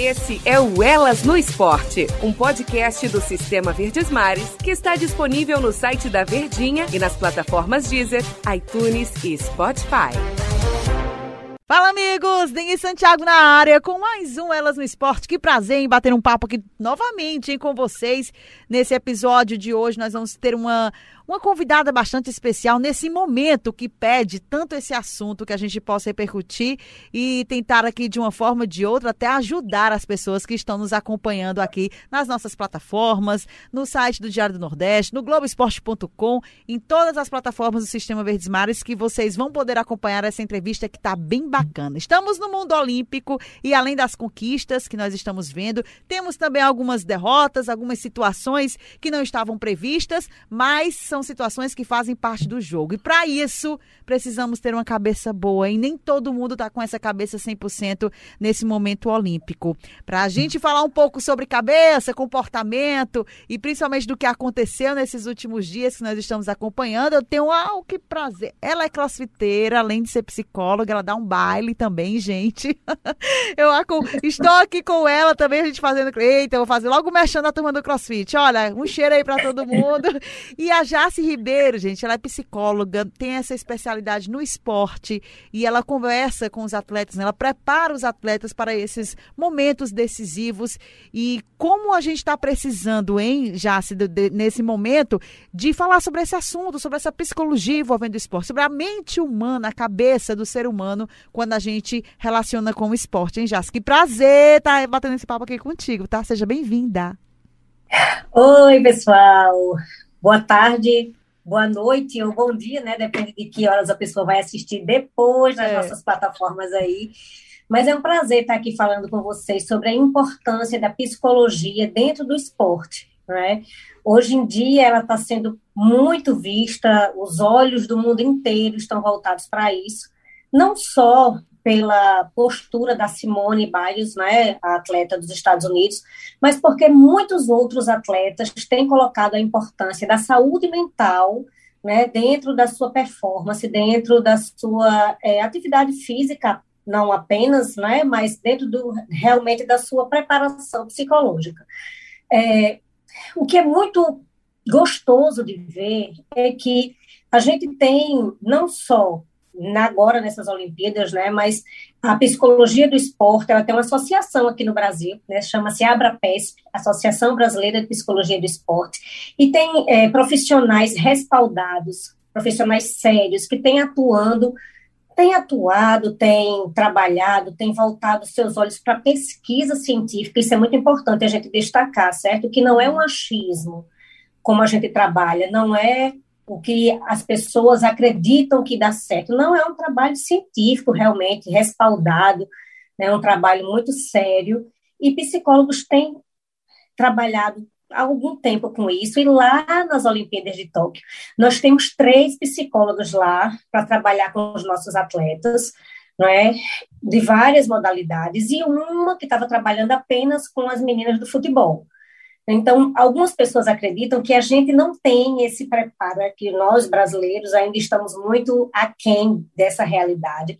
Esse é o Elas no Esporte, um podcast do Sistema Verdes Mares que está disponível no site da Verdinha e nas plataformas Deezer, iTunes e Spotify. Fala, amigos! Denise Santiago na área com mais um Elas no Esporte. Que prazer em bater um papo aqui novamente hein, com vocês. Nesse episódio de hoje, nós vamos ter uma, uma convidada bastante especial nesse momento que pede tanto esse assunto que a gente possa repercutir e tentar aqui de uma forma ou de outra até ajudar as pessoas que estão nos acompanhando aqui nas nossas plataformas, no site do Diário do Nordeste, no Globoesporte.com, em todas as plataformas do Sistema Verdes Mares que vocês vão poder acompanhar essa entrevista que está bem bacana. Estamos no mundo olímpico e além das conquistas que nós estamos vendo, temos também algumas derrotas, algumas situações que não estavam previstas, mas são são situações que fazem parte do jogo. E para isso, precisamos ter uma cabeça boa. E nem todo mundo está com essa cabeça 100% nesse momento olímpico. Para a gente falar um pouco sobre cabeça, comportamento e principalmente do que aconteceu nesses últimos dias que nós estamos acompanhando, eu tenho ah, que prazer. Ela é crossfiteira, além de ser psicóloga, ela dá um baile também, gente. eu estou aqui com ela também, a gente fazendo. Eita, eu vou fazer logo mexendo a turma do crossfit. Olha, um cheiro aí para todo mundo. E a já Tassi Ribeiro, gente, ela é psicóloga, tem essa especialidade no esporte e ela conversa com os atletas, né? ela prepara os atletas para esses momentos decisivos e como a gente está precisando, hein, Jace, nesse momento, de falar sobre esse assunto, sobre essa psicologia envolvendo o esporte, sobre a mente humana, a cabeça do ser humano quando a gente relaciona com o esporte, hein, Jace? Que prazer estar tá batendo esse papo aqui contigo, tá? Seja bem-vinda. Oi, pessoal. Boa tarde, boa noite ou bom dia, né? Depende de que horas a pessoa vai assistir depois nas é. nossas plataformas aí. Mas é um prazer estar aqui falando com vocês sobre a importância da psicologia dentro do esporte. Né? Hoje em dia ela está sendo muito vista, os olhos do mundo inteiro estão voltados para isso, não só pela postura da Simone Biles, né, a atleta dos Estados Unidos, mas porque muitos outros atletas têm colocado a importância da saúde mental né, dentro da sua performance, dentro da sua é, atividade física, não apenas, né, mas dentro do, realmente da sua preparação psicológica. É, o que é muito gostoso de ver é que a gente tem não só agora nessas Olimpíadas, né? Mas a psicologia do esporte, ela tem uma associação aqui no Brasil, né? Chama-se ABRAPESP, Associação Brasileira de Psicologia do Esporte, e tem é, profissionais respaldados, profissionais sérios que têm atuando tem atuado, tem trabalhado, tem voltado seus olhos para pesquisa científica, isso é muito importante a gente destacar, certo? Que não é um achismo como a gente trabalha, não é o que as pessoas acreditam que dá certo. Não é um trabalho científico realmente respaldado, né? é um trabalho muito sério e psicólogos têm trabalhado há algum tempo com isso e lá nas Olimpíadas de Tóquio nós temos três psicólogos lá para trabalhar com os nossos atletas, não é? De várias modalidades e uma que estava trabalhando apenas com as meninas do futebol. Então, algumas pessoas acreditam que a gente não tem esse preparo, que nós brasileiros ainda estamos muito aquém dessa realidade.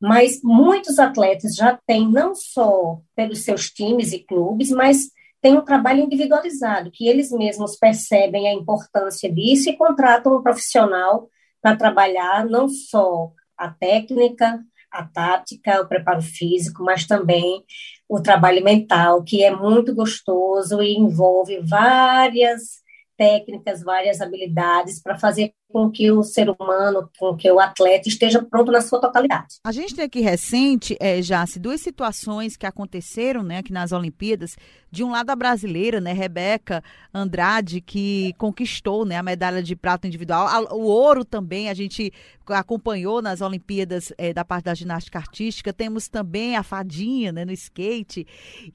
Mas muitos atletas já têm, não só pelos seus times e clubes, mas tem um trabalho individualizado, que eles mesmos percebem a importância disso e contratam um profissional para trabalhar não só a técnica, a tática, o preparo físico, mas também o trabalho mental, que é muito gostoso e envolve várias técnicas, várias habilidades para fazer com que o ser humano, com que o atleta esteja pronto na sua totalidade. A gente tem aqui recente, é, Jace, duas situações que aconteceram né, aqui nas Olimpíadas. De um lado, a brasileira, né, Rebeca Andrade, que conquistou né, a medalha de prata individual. O ouro também, a gente acompanhou nas Olimpíadas é, da parte da ginástica artística. Temos também a Fadinha né, no skate,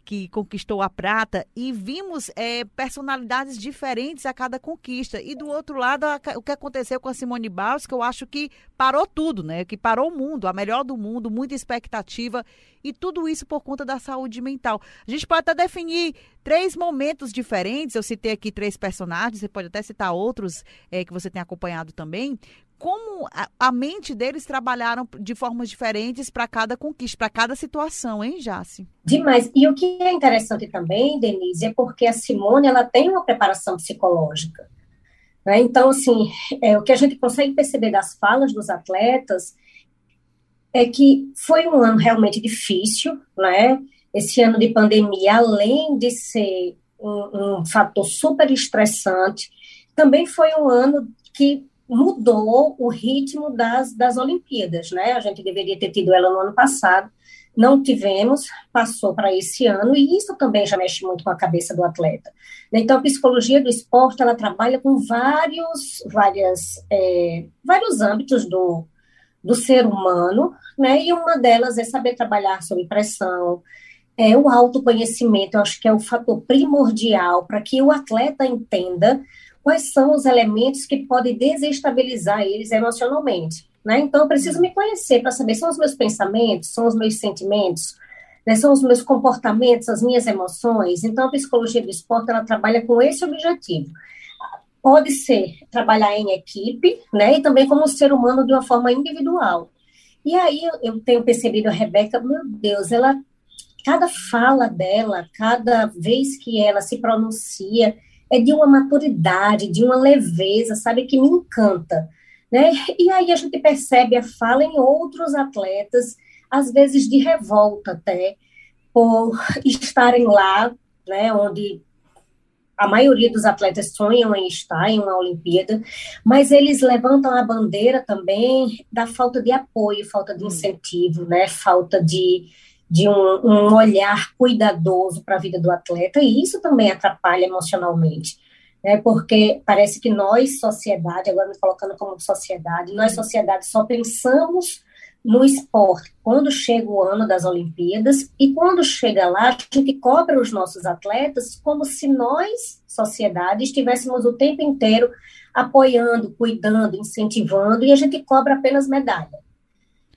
que conquistou a prata. E vimos é, personalidades diferentes a cada conquista. E do outro lado, o que aconteceu aconteceu com a Simone Biles, que eu acho que parou tudo, né? Que parou o mundo, a melhor do mundo, muita expectativa e tudo isso por conta da saúde mental. A gente pode até definir três momentos diferentes. Eu citei aqui três personagens, você pode até citar outros é, que você tem acompanhado também. como a, a mente deles trabalharam de formas diferentes para cada conquista, para cada situação, hein, Jace? Demais. E o que é interessante também, Denise, é porque a Simone ela tem uma preparação psicológica. Né? Então, assim, é, o que a gente consegue perceber das falas dos atletas é que foi um ano realmente difícil, né? Esse ano de pandemia, além de ser um, um fator super estressante, também foi um ano que mudou o ritmo das, das Olimpíadas, né? A gente deveria ter tido ela no ano passado, não tivemos, passou para esse ano, e isso também já mexe muito com a cabeça do atleta. Então, a psicologia do esporte, ela trabalha com vários, várias, é, vários âmbitos do, do ser humano, né, e uma delas é saber trabalhar sob pressão, é o autoconhecimento, eu acho que é o fator primordial para que o atleta entenda quais são os elementos que podem desestabilizar eles emocionalmente. Né? Então, eu preciso me conhecer para saber são os meus pensamentos, são os meus sentimentos, né? são os meus comportamentos, as minhas emoções. Então, a psicologia do esporte ela trabalha com esse objetivo. Pode ser trabalhar em equipe, né? E também como ser humano de uma forma individual. E aí eu tenho percebido a Rebeca, meu Deus, ela cada fala dela, cada vez que ela se pronuncia, é de uma maturidade, de uma leveza, sabe, que me encanta. Né? E aí a gente percebe a fala em outros atletas, às vezes de revolta até, por estarem lá, né, onde a maioria dos atletas sonham em estar em uma Olimpíada, mas eles levantam a bandeira também da falta de apoio, falta de hum. incentivo, né, falta de, de um, um olhar cuidadoso para a vida do atleta, e isso também atrapalha emocionalmente. Né, porque parece que nós, sociedade, agora me colocando como sociedade, nós, sociedade, só pensamos no esporte quando chega o ano das Olimpíadas e quando chega lá, a gente cobra os nossos atletas como se nós, sociedade, estivéssemos o tempo inteiro apoiando, cuidando, incentivando e a gente cobra apenas medalha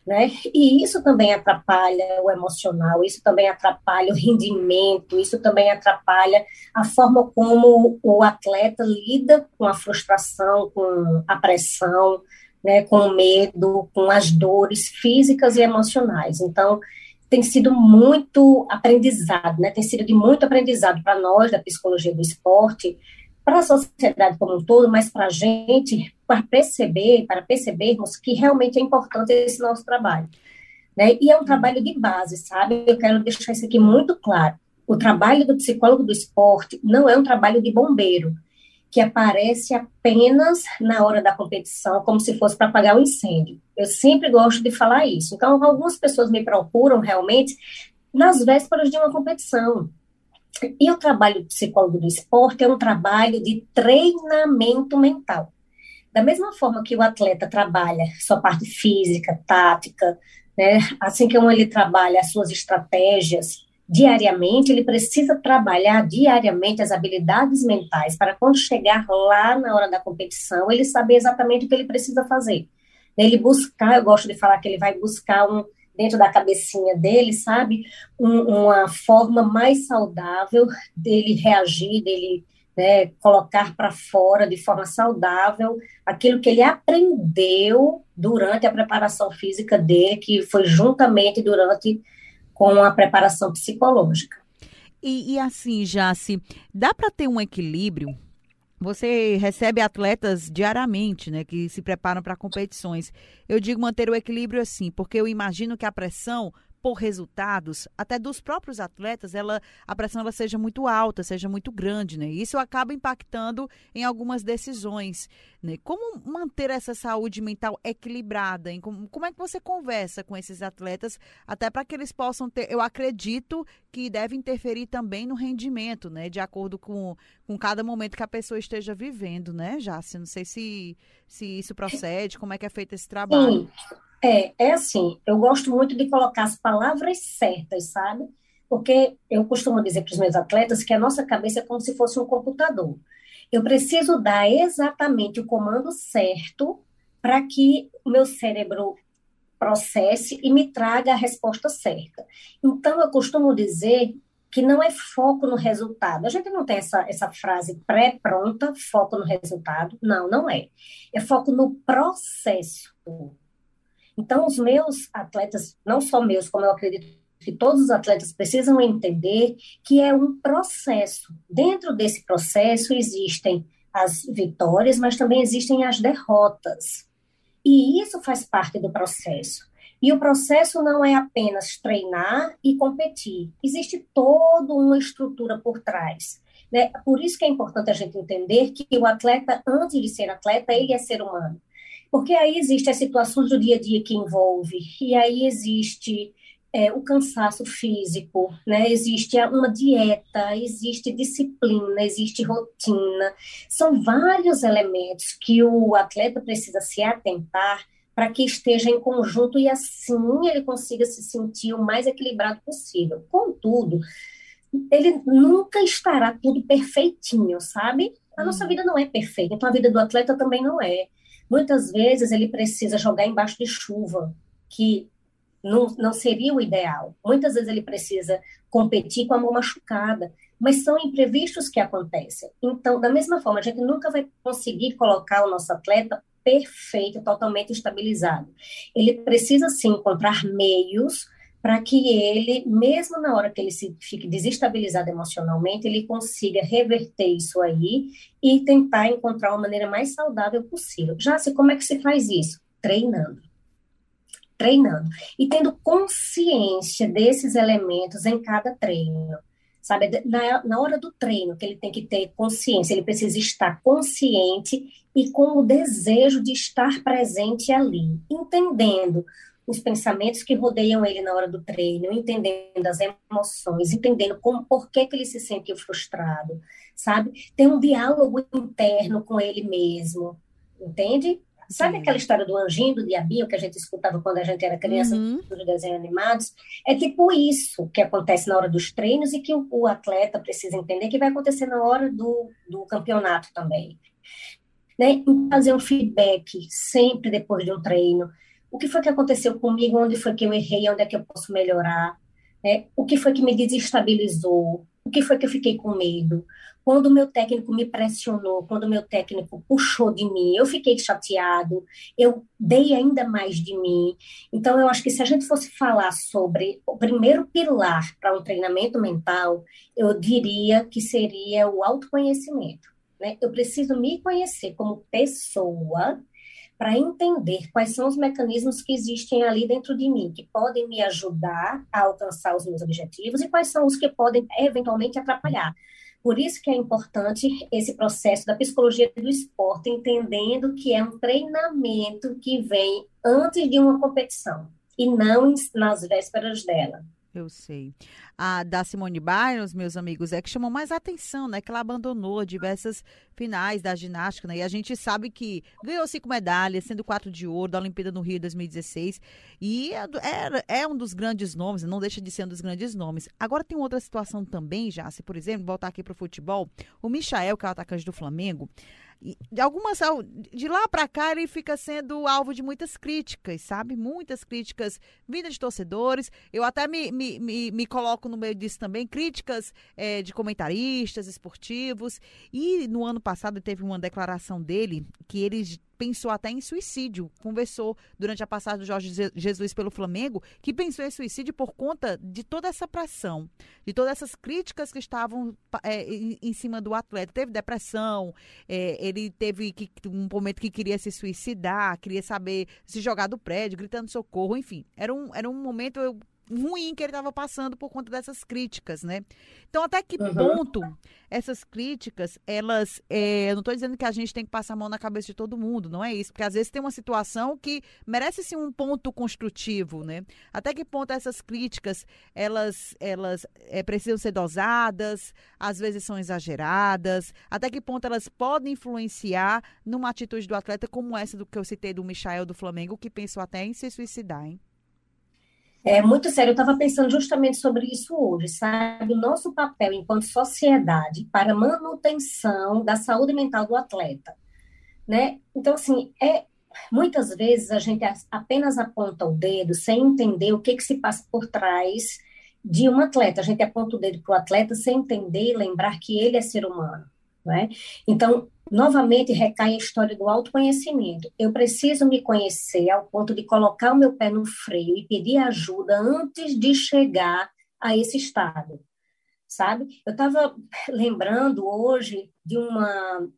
né? E isso também atrapalha o emocional, isso também atrapalha o rendimento, isso também atrapalha a forma como o atleta lida com a frustração, com a pressão, né, com o medo, com as dores físicas e emocionais. Então, tem sido muito aprendizado, né? Tem sido de muito aprendizado para nós da psicologia do esporte, para a sociedade como um todo, mas para a gente, para perceber, para percebermos que realmente é importante esse nosso trabalho. Né? E é um trabalho de base, sabe? Eu quero deixar isso aqui muito claro. O trabalho do psicólogo do esporte não é um trabalho de bombeiro, que aparece apenas na hora da competição, como se fosse para apagar o um incêndio. Eu sempre gosto de falar isso. Então, algumas pessoas me procuram realmente nas vésperas de uma competição. E o trabalho do psicólogo do esporte é um trabalho de treinamento mental. Da mesma forma que o atleta trabalha sua parte física, tática, né, assim como ele trabalha as suas estratégias diariamente, ele precisa trabalhar diariamente as habilidades mentais para quando chegar lá na hora da competição, ele saber exatamente o que ele precisa fazer. Ele buscar, eu gosto de falar que ele vai buscar um, dentro da cabecinha dele, sabe? Um, uma forma mais saudável dele reagir, dele né, colocar para fora de forma saudável aquilo que ele aprendeu durante a preparação física dele, que foi juntamente durante com a preparação psicológica. E, e assim, Jace, dá para ter um equilíbrio você recebe atletas diariamente, né, que se preparam para competições. Eu digo manter o equilíbrio assim, porque eu imagino que a pressão por resultados, até dos próprios atletas, ela, a pressão ela seja muito alta, seja muito grande, né? Isso acaba impactando em algumas decisões, né? Como manter essa saúde mental equilibrada? Em, como, como é que você conversa com esses atletas, até para que eles possam ter, eu acredito que deve interferir também no rendimento, né? De acordo com, com cada momento que a pessoa esteja vivendo, né, Jácia? Não sei se, se isso procede, como é que é feito esse trabalho. Sim. É, é assim, eu gosto muito de colocar as palavras certas, sabe? Porque eu costumo dizer para os meus atletas que a nossa cabeça é como se fosse um computador. Eu preciso dar exatamente o comando certo para que o meu cérebro processe e me traga a resposta certa. Então, eu costumo dizer que não é foco no resultado. A gente não tem essa, essa frase pré-pronta, foco no resultado. Não, não é. É foco no processo. Então, os meus atletas, não só meus, como eu acredito que todos os atletas precisam entender que é um processo. Dentro desse processo existem as vitórias, mas também existem as derrotas. E isso faz parte do processo. E o processo não é apenas treinar e competir, existe toda uma estrutura por trás. Né? Por isso que é importante a gente entender que o atleta, antes de ser atleta, ele é ser humano. Porque aí existem as situações do dia a dia que envolve, e aí existe é, o cansaço físico, né? existe uma dieta, existe disciplina, existe rotina. São vários elementos que o atleta precisa se atentar para que esteja em conjunto e assim ele consiga se sentir o mais equilibrado possível. Contudo, ele nunca estará tudo perfeitinho, sabe? A nossa uhum. vida não é perfeita, então a vida do atleta também não é. Muitas vezes ele precisa jogar embaixo de chuva, que não, não seria o ideal. Muitas vezes ele precisa competir com a mão machucada, mas são imprevistos que acontecem. Então, da mesma forma, a gente nunca vai conseguir colocar o nosso atleta perfeito, totalmente estabilizado. Ele precisa sim encontrar meios para que ele, mesmo na hora que ele se fique desestabilizado emocionalmente, ele consiga reverter isso aí e tentar encontrar uma maneira mais saudável possível. Já se como é que se faz isso? Treinando. Treinando. E tendo consciência desses elementos em cada treino sabe? Na, na hora do treino, que ele tem que ter consciência, ele precisa estar consciente e com o desejo de estar presente ali, entendendo os pensamentos que rodeiam ele na hora do treino, entendendo as emoções, entendendo como, por que, que ele se sentiu frustrado, sabe? Tem um diálogo interno com ele mesmo, entende? Sabe Sim. aquela história do anjinho, do diabinho, que a gente escutava quando a gente era criança, uhum. dos desenhos animados? É tipo isso que acontece na hora dos treinos e que o, o atleta precisa entender que vai acontecer na hora do, do campeonato também. Né? Fazer um feedback sempre depois de um treino. O que foi que aconteceu comigo? Onde foi que eu errei? Onde é que eu posso melhorar? Né? O que foi que me desestabilizou? O que foi que eu fiquei com medo? Quando o meu técnico me pressionou, quando o meu técnico puxou de mim, eu fiquei chateado, eu dei ainda mais de mim. Então, eu acho que se a gente fosse falar sobre o primeiro pilar para um treinamento mental, eu diria que seria o autoconhecimento. Né? Eu preciso me conhecer como pessoa para entender quais são os mecanismos que existem ali dentro de mim, que podem me ajudar a alcançar os meus objetivos e quais são os que podem eventualmente atrapalhar. Por isso que é importante esse processo da psicologia do esporte, entendendo que é um treinamento que vem antes de uma competição e não nas vésperas dela. Eu sei. A da Simone Biles, meus amigos, é que chamou mais atenção, né? Que ela abandonou diversas finais da ginástica, né? E a gente sabe que ganhou cinco medalhas, sendo quatro de ouro da Olimpíada no Rio 2016. E é, é, é um dos grandes nomes, não deixa de ser um dos grandes nomes. Agora tem outra situação também, já, se por exemplo, voltar aqui para o futebol, o Michael, que é o atacante do Flamengo, de algumas de lá para cá ele fica sendo alvo de muitas críticas, sabe? Muitas críticas vindas de torcedores. Eu até me, me, me, me coloco no meio disso também, críticas é, de comentaristas esportivos. E no ano passado teve uma declaração dele que ele pensou até em suicídio. Conversou durante a passagem do Jorge Jesus pelo Flamengo, que pensou em suicídio por conta de toda essa pressão, de todas essas críticas que estavam é, em, cima do atleta. Teve depressão, é, ele teve que, um momento que queria se suicidar, queria saber se jogar do prédio, gritando socorro, enfim. Era um, era um momento. Eu, ruim que ele estava passando por conta dessas críticas, né? Então, até que uhum. ponto essas críticas, elas. É, eu não estou dizendo que a gente tem que passar a mão na cabeça de todo mundo, não é isso. Porque às vezes tem uma situação que merece sim um ponto construtivo, né? Até que ponto essas críticas, elas, elas é, precisam ser dosadas, às vezes são exageradas, até que ponto elas podem influenciar numa atitude do atleta como essa do que eu citei do Michael do Flamengo, que pensou até em se suicidar, hein? É muito sério, eu estava pensando justamente sobre isso hoje, sabe? O nosso papel enquanto sociedade para manutenção da saúde mental do atleta, né? Então, assim, é, muitas vezes a gente apenas aponta o dedo sem entender o que, que se passa por trás de um atleta. A gente aponta o dedo para o atleta sem entender e lembrar que ele é ser humano. Né? Então, novamente recai a história do autoconhecimento. Eu preciso me conhecer ao ponto de colocar o meu pé no freio e pedir ajuda antes de chegar a esse estado, sabe? Eu estava lembrando hoje de uma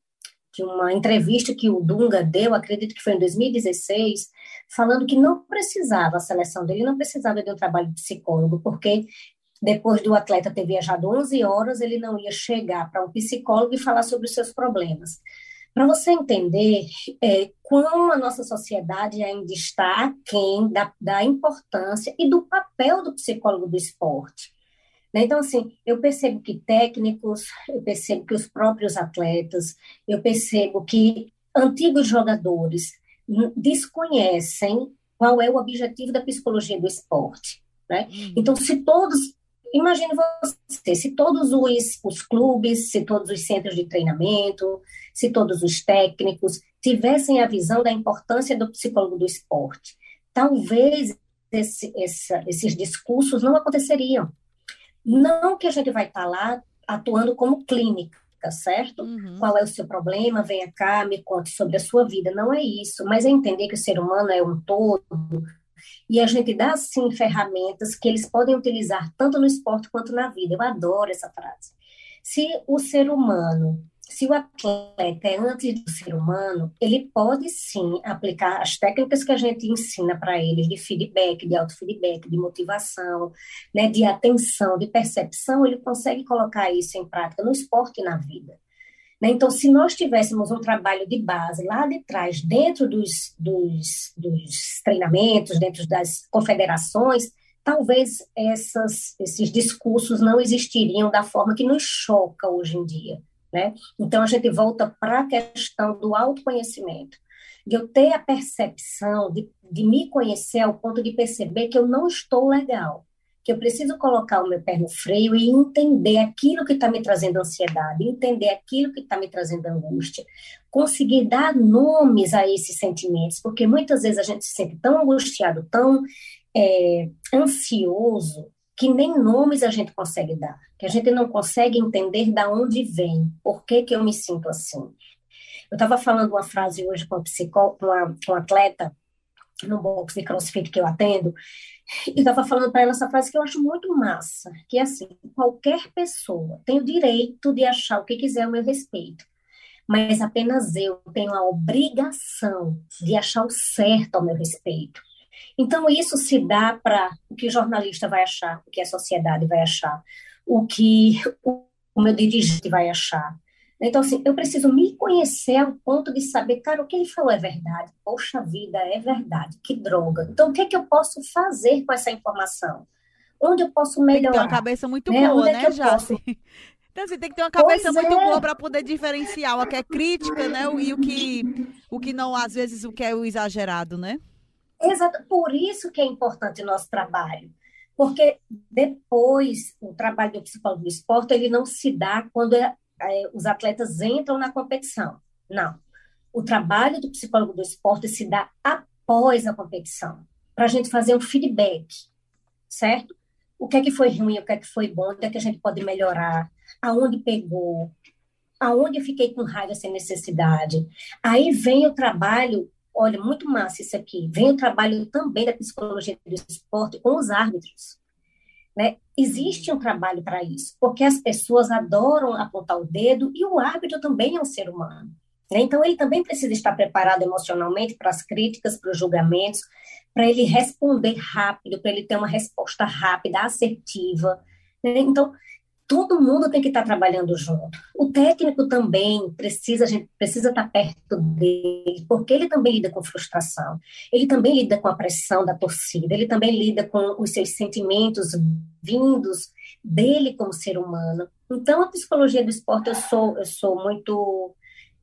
de uma entrevista que o Dunga deu, acredito que foi em 2016, falando que não precisava, a seleção dele não precisava de um trabalho de psicólogo, porque depois do atleta ter viajado 11 horas, ele não ia chegar para um psicólogo e falar sobre os seus problemas. Para você entender é, quão a nossa sociedade ainda está aquém da, da importância e do papel do psicólogo do esporte. Né? Então, assim, eu percebo que técnicos, eu percebo que os próprios atletas, eu percebo que antigos jogadores desconhecem qual é o objetivo da psicologia do esporte. Né? Uhum. Então, se todos, imagine você, se todos os, os clubes, se todos os centros de treinamento, se todos os técnicos tivessem a visão da importância do psicólogo do esporte, talvez esse, essa, esses discursos não aconteceriam. Não que a gente vai estar tá lá atuando como clínica, certo? Uhum. Qual é o seu problema? Venha cá, me conte sobre a sua vida. Não é isso, mas é entender que o ser humano é um todo e a gente dá, sim, ferramentas que eles podem utilizar tanto no esporte quanto na vida. Eu adoro essa frase. Se o ser humano se o atleta é antes do ser humano, ele pode sim aplicar as técnicas que a gente ensina para eles de feedback, de autofeedback, de motivação, né, de atenção, de percepção, ele consegue colocar isso em prática no esporte e na vida. Né? Então, se nós tivéssemos um trabalho de base lá de trás, dentro dos, dos, dos treinamentos, dentro das confederações, talvez essas, esses discursos não existiriam da forma que nos choca hoje em dia. Né? Então, a gente volta para a questão do autoconhecimento, de eu ter a percepção, de, de me conhecer ao ponto de perceber que eu não estou legal, que eu preciso colocar o meu pé no freio e entender aquilo que está me trazendo ansiedade, entender aquilo que está me trazendo angústia, conseguir dar nomes a esses sentimentos, porque muitas vezes a gente se sente tão angustiado, tão é, ansioso, que nem nomes a gente consegue dar, que a gente não consegue entender da onde vem, por que, que eu me sinto assim. Eu estava falando uma frase hoje com, psicó, um atleta no box de crossfit que eu atendo, e estava falando para ela essa frase que eu acho muito massa, que é assim, qualquer pessoa tem o direito de achar o que quiser ao meu respeito, mas apenas eu tenho a obrigação de achar o certo ao meu respeito. Então, isso se dá para o que o jornalista vai achar, o que a sociedade vai achar, o que o, meu dirigente vai achar. Então, assim, eu preciso me conhecer ao ponto de saber, cara, o que ele falou é verdade. Poxa vida, é verdade. Que droga. Então, o que, é que eu posso fazer com essa informação? Onde eu posso melhorar? Tem que ter uma cabeça muito né? boa, Onde é né, Jace? Posso... Então, você assim, tem que ter uma cabeça pois muito é. boa para poder diferenciar o que é crítica, né? E o que, o que não, às vezes, o que é o exagerado, né? Exato, por isso que é importante o nosso trabalho. Porque depois, o trabalho do psicólogo do esporte, ele não se dá quando é, é, os atletas entram na competição. Não. O trabalho do psicólogo do esporte se dá após a competição, para a gente fazer um feedback, certo? O que é que foi ruim, o que é que foi bom, o que é que a gente pode melhorar, aonde pegou, aonde eu fiquei com raiva sem necessidade. Aí vem o trabalho olha, muito massa isso aqui. Vem o trabalho também da psicologia do esporte com os árbitros. Né? Existe um trabalho para isso, porque as pessoas adoram apontar o dedo e o árbitro também é um ser humano. Né? Então, ele também precisa estar preparado emocionalmente para as críticas, para os julgamentos, para ele responder rápido, para ele ter uma resposta rápida, assertiva. Né? Então, todo mundo tem que estar trabalhando junto. O técnico também precisa, a gente precisa estar perto dele, porque ele também lida com frustração, ele também lida com a pressão da torcida, ele também lida com os seus sentimentos vindos dele como ser humano. Então, a psicologia do esporte, eu sou, eu sou muito.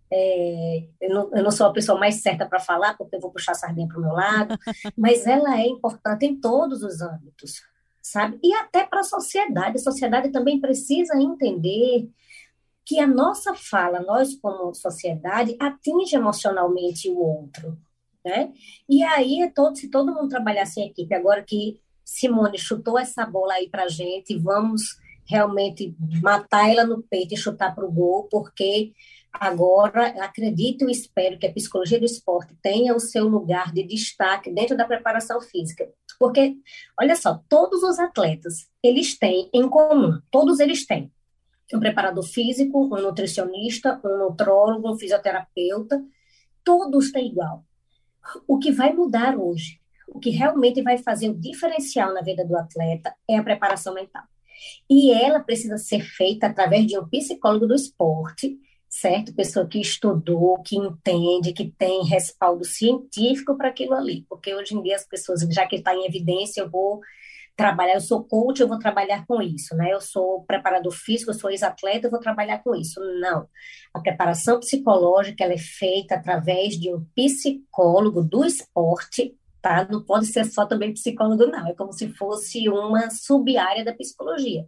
É, eu, não, eu, não, sou a pessoa mais certa para falar, porque eu vou puxar a sardinha para o meu lado, mas ela é importante em todos os âmbitos sabe? E até para a sociedade. A sociedade também precisa entender que a nossa fala, nós como sociedade, atinge emocionalmente o outro, né? E aí, é todo, se todo mundo trabalhasse em equipe, agora que Simone chutou essa bola aí para gente, vamos realmente matar ela no peito e chutar para o gol, porque agora acredito e espero que a psicologia do esporte tenha o seu lugar de destaque dentro da preparação física. Porque, olha só, todos os atletas, eles têm em comum, todos eles têm um preparador físico, um nutricionista, um nutrólogo, um fisioterapeuta, todos têm igual. O que vai mudar hoje, o que realmente vai fazer o diferencial na vida do atleta é a preparação mental. E ela precisa ser feita através de um psicólogo do esporte, certo? Pessoa que estudou, que entende, que tem respaldo científico para aquilo ali. Porque hoje em dia as pessoas, já que está em evidência, eu vou trabalhar, eu sou coach, eu vou trabalhar com isso, né? Eu sou preparador físico, eu sou ex-atleta, eu vou trabalhar com isso. Não. A preparação psicológica, ela é feita através de um psicólogo do esporte, tá? Não pode ser só também psicólogo, não. É como se fosse uma sub-área da psicologia.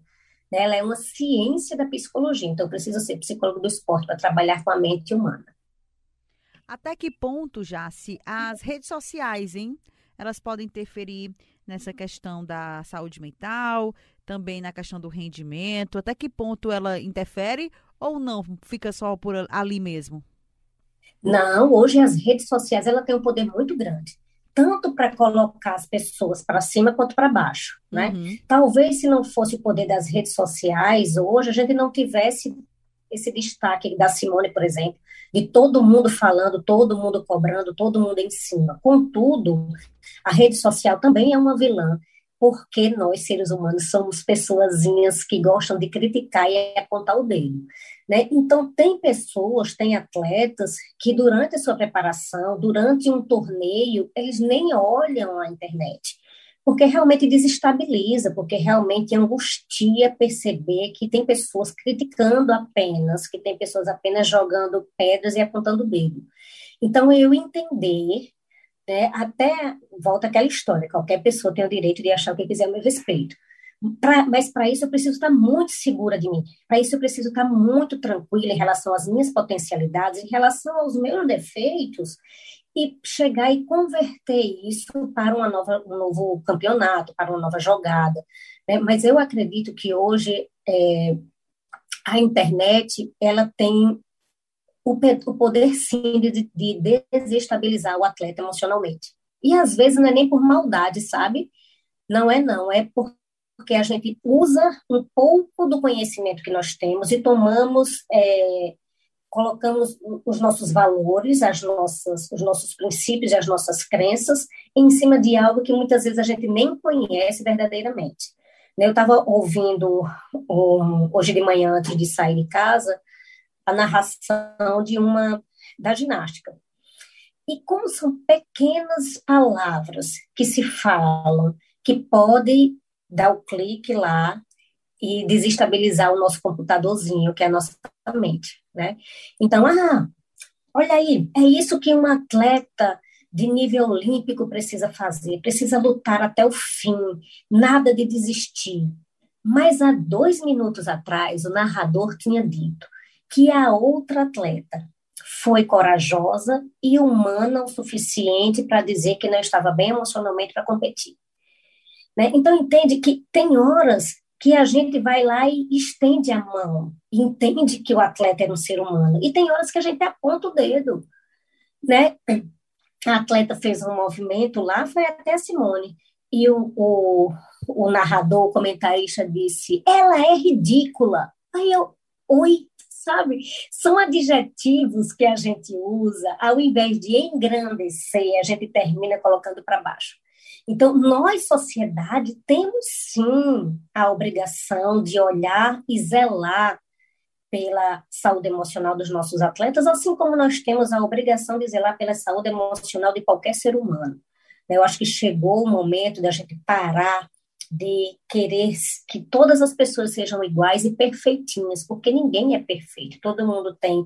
Né? Ela é uma ciência da psicologia, então precisa ser psicólogo do esporte para trabalhar com a mente humana. Até que ponto, já se as redes sociais, hein? Elas podem interferir nessa questão da saúde mental, também na questão do rendimento? Até que ponto ela interfere ou não? Fica só por ali mesmo? Não, hoje as redes sociais ela tem um poder muito grande, tanto para colocar as pessoas para cima quanto para baixo, né? Uhum. Talvez se não fosse o poder das redes sociais, hoje a gente não tivesse esse destaque da Simone, por exemplo, de todo mundo falando, todo mundo cobrando, todo mundo em cima. Contudo, a rede social também é uma vilã, porque nós, seres humanos, somos pessoazinhas que gostam de criticar e apontar o dedo. Né? Então, tem pessoas, tem atletas que, durante a sua preparação, durante um torneio, eles nem olham a internet porque realmente desestabiliza, porque realmente angustia perceber que tem pessoas criticando apenas, que tem pessoas apenas jogando pedras e apontando o dedo. Então, eu entender, né, até volta aquela história, qualquer pessoa tem o direito de achar o que quiser a meu respeito. Pra, mas para isso eu preciso estar muito segura de mim. Para isso eu preciso estar muito tranquila em relação às minhas potencialidades, em relação aos meus defeitos e chegar e converter isso para uma nova, um novo campeonato, para uma nova jogada. Né? Mas eu acredito que hoje é, a internet ela tem o, o poder sim de, de desestabilizar o atleta emocionalmente. E às vezes não é nem por maldade, sabe? Não é não, é porque a gente usa um pouco do conhecimento que nós temos e tomamos é, colocamos os nossos valores, as nossas, os nossos princípios e as nossas crenças em cima de algo que muitas vezes a gente nem conhece verdadeiramente. Eu estava ouvindo um, hoje de manhã, antes de sair de casa, a narração de uma da ginástica. E como são pequenas palavras que se falam, que podem dar o clique lá e desestabilizar o nosso computadorzinho, que é a nossa mente, né? Então, ah, olha aí, é isso que um atleta de nível olímpico precisa fazer, precisa lutar até o fim, nada de desistir. Mas há dois minutos atrás, o narrador tinha dito que a outra atleta foi corajosa e humana o suficiente para dizer que não estava bem emocionalmente para competir. Né? Então, entende que tem horas que a gente vai lá e estende a mão, entende que o atleta é um ser humano. E tem horas que a gente aponta o dedo, né? A atleta fez um movimento lá, foi até a Simone, e o, o, o narrador, o comentarista disse, ela é ridícula. Aí eu, oi, sabe? São adjetivos que a gente usa, ao invés de engrandecer, a gente termina colocando para baixo. Então, nós, sociedade, temos sim a obrigação de olhar e zelar pela saúde emocional dos nossos atletas, assim como nós temos a obrigação de zelar pela saúde emocional de qualquer ser humano. Eu acho que chegou o momento da gente parar de querer que todas as pessoas sejam iguais e perfeitinhas, porque ninguém é perfeito, todo mundo tem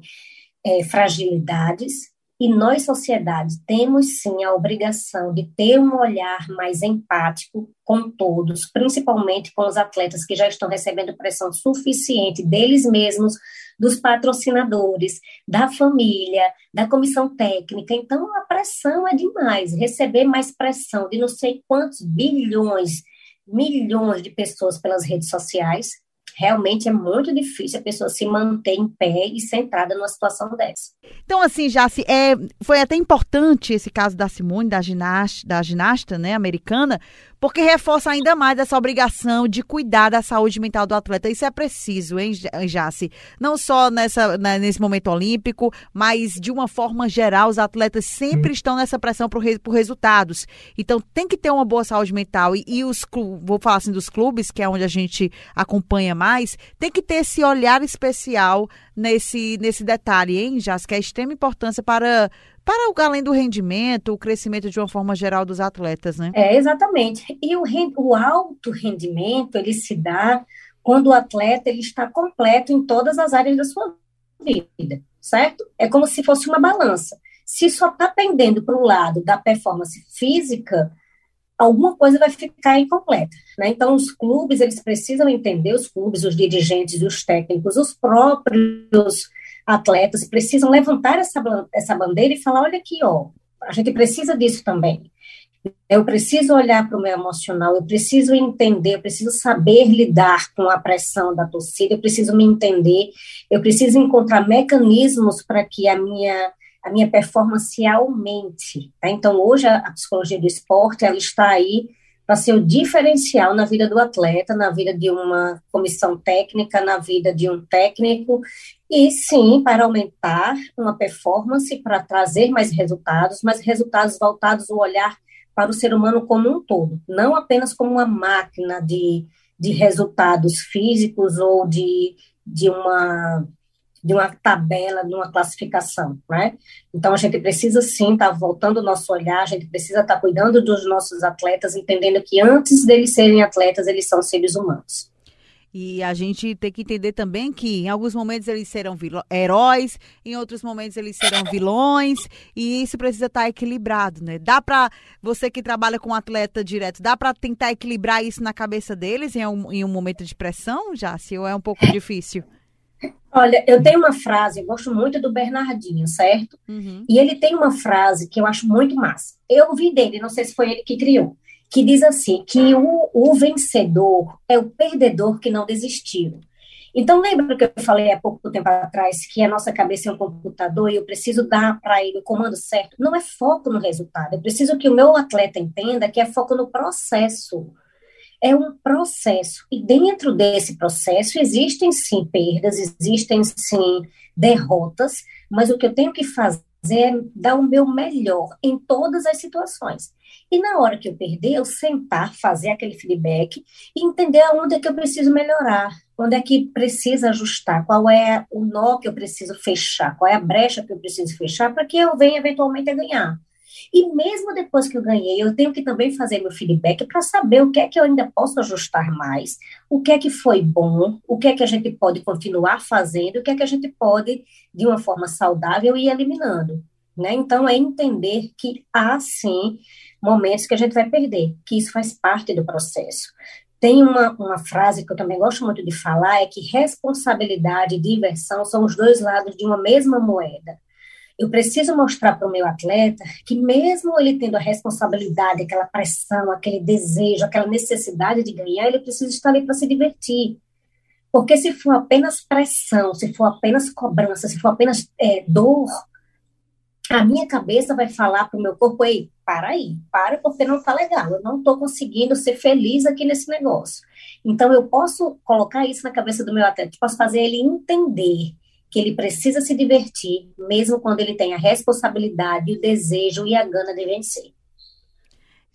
é, fragilidades, e nós, sociedade, temos sim a obrigação de ter um olhar mais empático com todos, principalmente com os atletas que já estão recebendo pressão suficiente deles mesmos, dos patrocinadores, da família, da comissão técnica. Então, a pressão é demais. Receber mais pressão de não sei quantos bilhões milhões de pessoas pelas redes sociais, realmente é muito difícil a pessoa se manter em pé e sentada numa situação dessa. Então, assim, já se é, foi até importante esse caso da Simone, da ginasta, da ginasta né, americana, porque reforça ainda mais essa obrigação de cuidar da saúde mental do atleta. Isso é preciso, hein, Jace? Não só nessa, né, nesse momento olímpico, mas de uma forma geral, os atletas sempre estão nessa pressão por, por resultados. Então, tem que ter uma boa saúde mental. E, e os vou falar assim dos clubes, que é onde a gente acompanha mais, tem que ter esse olhar especial nesse, nesse detalhe, hein, Jace? Que é extrema importância para para o além do rendimento, o crescimento de uma forma geral dos atletas, né? É, exatamente. E o, o alto rendimento, ele se dá quando o atleta ele está completo em todas as áreas da sua vida, certo? É como se fosse uma balança. Se só está pendendo para o lado da performance física, alguma coisa vai ficar incompleta. Né? Então, os clubes, eles precisam entender, os clubes, os dirigentes, os técnicos, os próprios atletas precisam levantar essa, essa bandeira e falar: olha aqui, ó, a gente precisa disso também. Eu preciso olhar para o meu emocional, eu preciso entender, eu preciso saber lidar com a pressão da torcida, eu preciso me entender, eu preciso encontrar mecanismos para que a minha, a minha performance aumente. Tá? Então, hoje, a, a psicologia do esporte, ela está aí para ser o diferencial na vida do atleta, na vida de uma comissão técnica, na vida de um técnico, e sim para aumentar uma performance, para trazer mais resultados, mas resultados voltados ao olhar para o ser humano como um todo, não apenas como uma máquina de, de resultados físicos ou de, de uma de uma tabela, de uma classificação, né? Então, a gente precisa, sim, estar tá voltando o nosso olhar, a gente precisa estar tá cuidando dos nossos atletas, entendendo que antes deles serem atletas, eles são seres humanos. E a gente tem que entender também que em alguns momentos eles serão heróis, em outros momentos eles serão vilões, e isso precisa estar tá equilibrado, né? Dá para você que trabalha com atleta direto, dá para tentar equilibrar isso na cabeça deles em um, em um momento de pressão, já? Se ou é um pouco difícil? Olha, eu tenho uma frase, eu gosto muito do Bernardinho, certo? Uhum. E ele tem uma frase que eu acho muito massa. Eu ouvi dele, não sei se foi ele que criou, que diz assim: que o, o vencedor é o perdedor que não desistiu. Então, lembra que eu falei há pouco tempo atrás que a nossa cabeça é um computador e eu preciso dar para ele o comando certo? Não é foco no resultado, eu preciso que o meu atleta entenda que é foco no processo é um processo. E dentro desse processo existem sim perdas, existem sim derrotas, mas o que eu tenho que fazer é dar o meu melhor em todas as situações. E na hora que eu perder, eu sentar, fazer aquele feedback e entender aonde é que eu preciso melhorar, onde é que precisa ajustar, qual é o nó que eu preciso fechar, qual é a brecha que eu preciso fechar para que eu venha eventualmente a ganhar. E mesmo depois que eu ganhei, eu tenho que também fazer meu feedback para saber o que é que eu ainda posso ajustar mais, o que é que foi bom, o que é que a gente pode continuar fazendo, o que é que a gente pode, de uma forma saudável, ir eliminando. Né? Então, é entender que há sim momentos que a gente vai perder, que isso faz parte do processo. Tem uma, uma frase que eu também gosto muito de falar, é que responsabilidade e diversão são os dois lados de uma mesma moeda. Eu preciso mostrar para o meu atleta que, mesmo ele tendo a responsabilidade, aquela pressão, aquele desejo, aquela necessidade de ganhar, ele precisa estar ali para se divertir. Porque se for apenas pressão, se for apenas cobrança, se for apenas é, dor, a minha cabeça vai falar para o meu corpo: ei, para aí, para porque não está legal, eu não estou conseguindo ser feliz aqui nesse negócio. Então, eu posso colocar isso na cabeça do meu atleta, posso fazer ele entender que ele precisa se divertir, mesmo quando ele tem a responsabilidade, o desejo e a gana de vencer.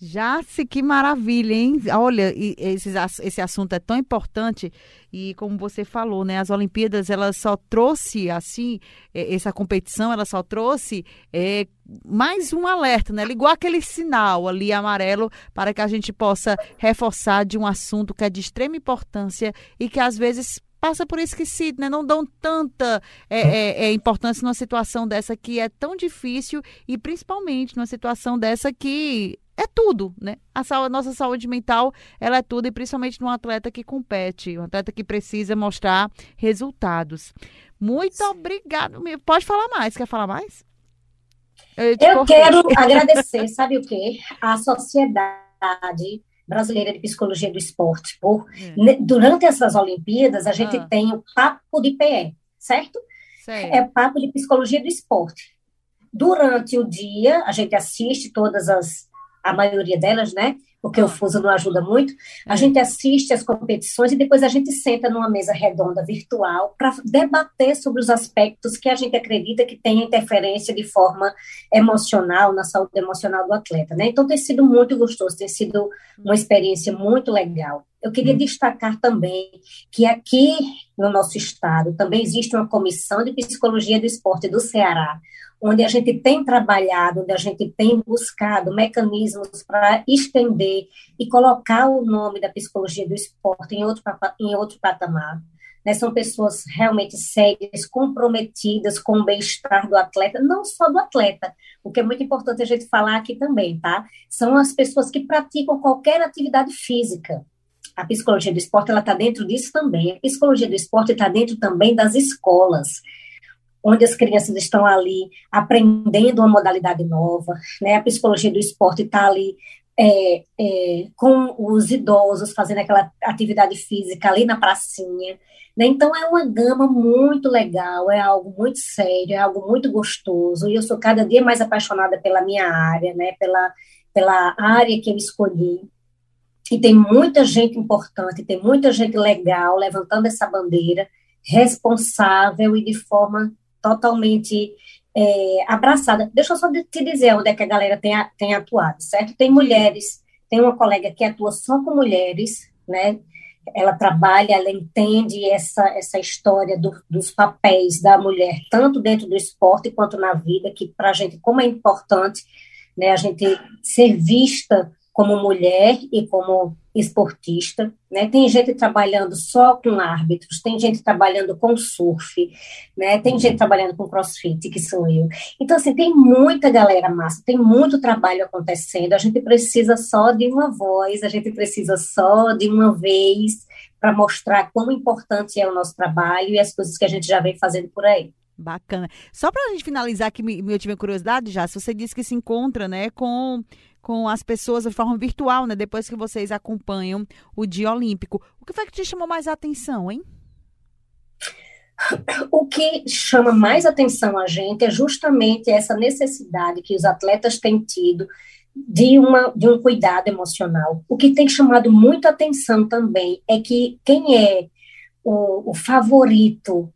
Jace, que maravilha, hein? Olha, esse, esse assunto é tão importante e como você falou, né? As Olimpíadas, ela só trouxe, assim, essa competição, ela só trouxe é, mais um alerta, né? Ligou aquele sinal ali amarelo para que a gente possa reforçar de um assunto que é de extrema importância e que às vezes passa por esquecido, né? Não dão tanta é, é, é, importância numa situação dessa que é tão difícil e principalmente numa situação dessa que é tudo, né? A, saúde, a nossa saúde mental, ela é tudo e principalmente num atleta que compete, um atleta que precisa mostrar resultados. Muito obrigado. Pode falar mais, quer falar mais? Eu, Eu quero agradecer, sabe o quê? A sociedade Brasileira de Psicologia do Esporte. Por, é. Durante essas Olimpíadas, a gente ah. tem o Papo de PE, certo? Sei. É Papo de Psicologia do Esporte. Durante o dia, a gente assiste todas as, a maioria delas, né? Porque o ah. fuso não ajuda muito. A é. gente assiste as competições e depois a gente senta numa mesa redonda virtual para debater sobre os aspectos que a gente acredita que tem interferência de forma emocional na saúde emocional do atleta, né? Então tem sido muito gostoso, tem sido uma experiência muito legal. Eu queria hum. destacar também que aqui no nosso estado também existe uma comissão de psicologia do esporte do Ceará, onde a gente tem trabalhado, onde a gente tem buscado mecanismos para estender e colocar o nome da psicologia do esporte em outro, em outro patamar. Né? São pessoas realmente sérias, comprometidas com o bem-estar do atleta, não só do atleta, o que é muito importante a gente falar aqui também, tá? São as pessoas que praticam qualquer atividade física. A psicologia do esporte ela está dentro disso também. A psicologia do esporte está dentro também das escolas onde as crianças estão ali aprendendo uma modalidade nova, né? A psicologia do esporte está ali é, é, com os idosos fazendo aquela atividade física ali na pracinha, né? Então é uma gama muito legal, é algo muito sério, é algo muito gostoso. E eu sou cada dia mais apaixonada pela minha área, né? Pela pela área que eu escolhi. E tem muita gente importante, tem muita gente legal levantando essa bandeira responsável e de forma totalmente é, abraçada. Deixa eu só te dizer onde é que a galera tem, tem atuado, certo? Tem mulheres, tem uma colega que atua só com mulheres, né? Ela trabalha, ela entende essa, essa história do, dos papéis da mulher, tanto dentro do esporte quanto na vida, que para a gente, como é importante né, a gente ser vista como mulher e como esportista, né? Tem gente trabalhando só com árbitros, tem gente trabalhando com surf, né? Tem gente trabalhando com crossfit, que sou eu. Então, assim, tem muita galera massa, tem muito trabalho acontecendo. A gente precisa só de uma voz, a gente precisa só de uma vez para mostrar quão importante é o nosso trabalho e as coisas que a gente já vem fazendo por aí. Bacana. Só para a gente finalizar que eu tive curiosidade já, se você disse que se encontra, né, com com as pessoas de forma virtual, né? Depois que vocês acompanham o dia olímpico. O que foi que te chamou mais a atenção, hein? O que chama mais atenção a gente é justamente essa necessidade que os atletas têm tido de, uma, de um cuidado emocional. O que tem chamado muito atenção também é que quem é o, o favorito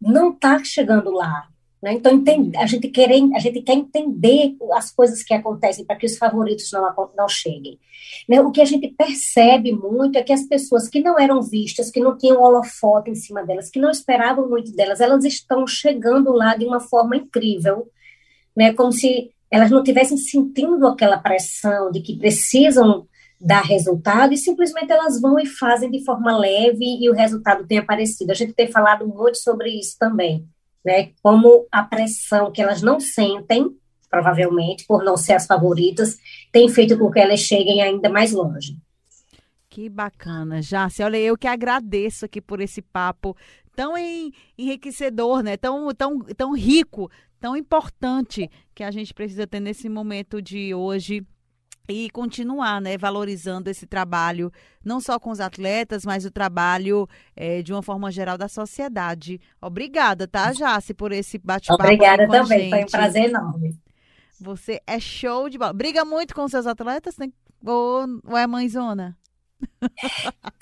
não está chegando lá. Né? Então, entende, a, gente quer, a gente quer entender as coisas que acontecem para que os favoritos não, não cheguem. Né? O que a gente percebe muito é que as pessoas que não eram vistas, que não tinham holofote em cima delas, que não esperavam muito delas, elas estão chegando lá de uma forma incrível, né? como se elas não tivessem sentindo aquela pressão de que precisam dar resultado e simplesmente elas vão e fazem de forma leve e o resultado tem aparecido. A gente tem falado muito sobre isso também né? Como a pressão que elas não sentem, provavelmente, por não ser as favoritas, tem feito com que elas cheguem ainda mais longe. Que bacana, Jace. Olha, eu que agradeço aqui por esse papo tão enriquecedor, né? Tão, tão, tão rico, tão importante que a gente precisa ter nesse momento de hoje e continuar né, valorizando esse trabalho, não só com os atletas, mas o trabalho é, de uma forma geral da sociedade. Obrigada, tá, Jace, por esse bate-papo. Obrigada também, foi um prazer enorme. Você é show de bola. Briga muito com seus atletas? Né? Ou, ou é mãezona?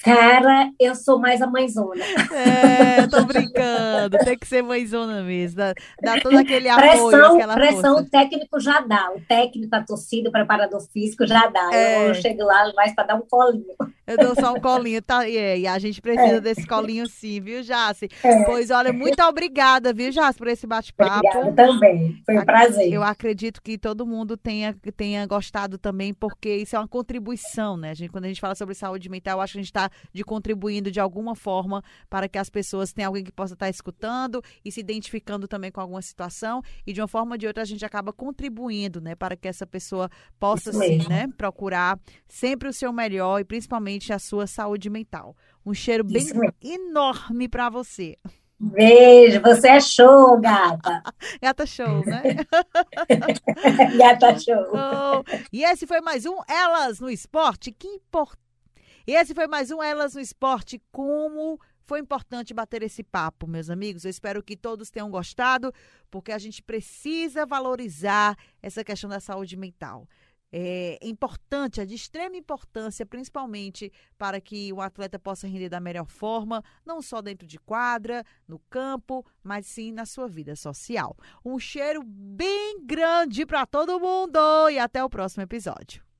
Cara, eu sou mais a mãezona. É, tô brincando. Tem que ser mãezona mesmo. Dá, dá todo aquele apoio, pressão, aquela Pressão força. o técnico já dá. O técnico, a torcida, o preparador físico já dá. É. Eu chego lá mais para dar um colinho. Eu dou só um colinho, tá? É, e a gente precisa é. desse colinho sim, viu, Jace? É. Pois olha, muito obrigada, viu, Jace, por esse bate-papo. Obrigada também. Foi um prazer. Eu acredito que todo mundo tenha, tenha gostado também, porque isso é uma contribuição, né? A gente, quando a gente fala sobre saúde mental, eu acho que a gente está de contribuindo de alguma forma para que as pessoas tenham alguém que possa estar tá escutando e se identificando também com alguma situação e de uma forma ou de outra a gente acaba contribuindo, né, para que essa pessoa possa sim, né, procurar sempre o seu melhor e principalmente a sua saúde mental. Um cheiro bem enorme para você. Beijo, você é show, gata. gata show, né? gata show. Oh, e esse foi mais um Elas no Esporte. Que importante. E esse foi mais um Elas no Esporte. Como foi importante bater esse papo, meus amigos. Eu espero que todos tenham gostado, porque a gente precisa valorizar essa questão da saúde mental é importante, é de extrema importância, principalmente para que o atleta possa render da melhor forma, não só dentro de quadra, no campo, mas sim na sua vida social. Um cheiro bem grande para todo mundo e até o próximo episódio.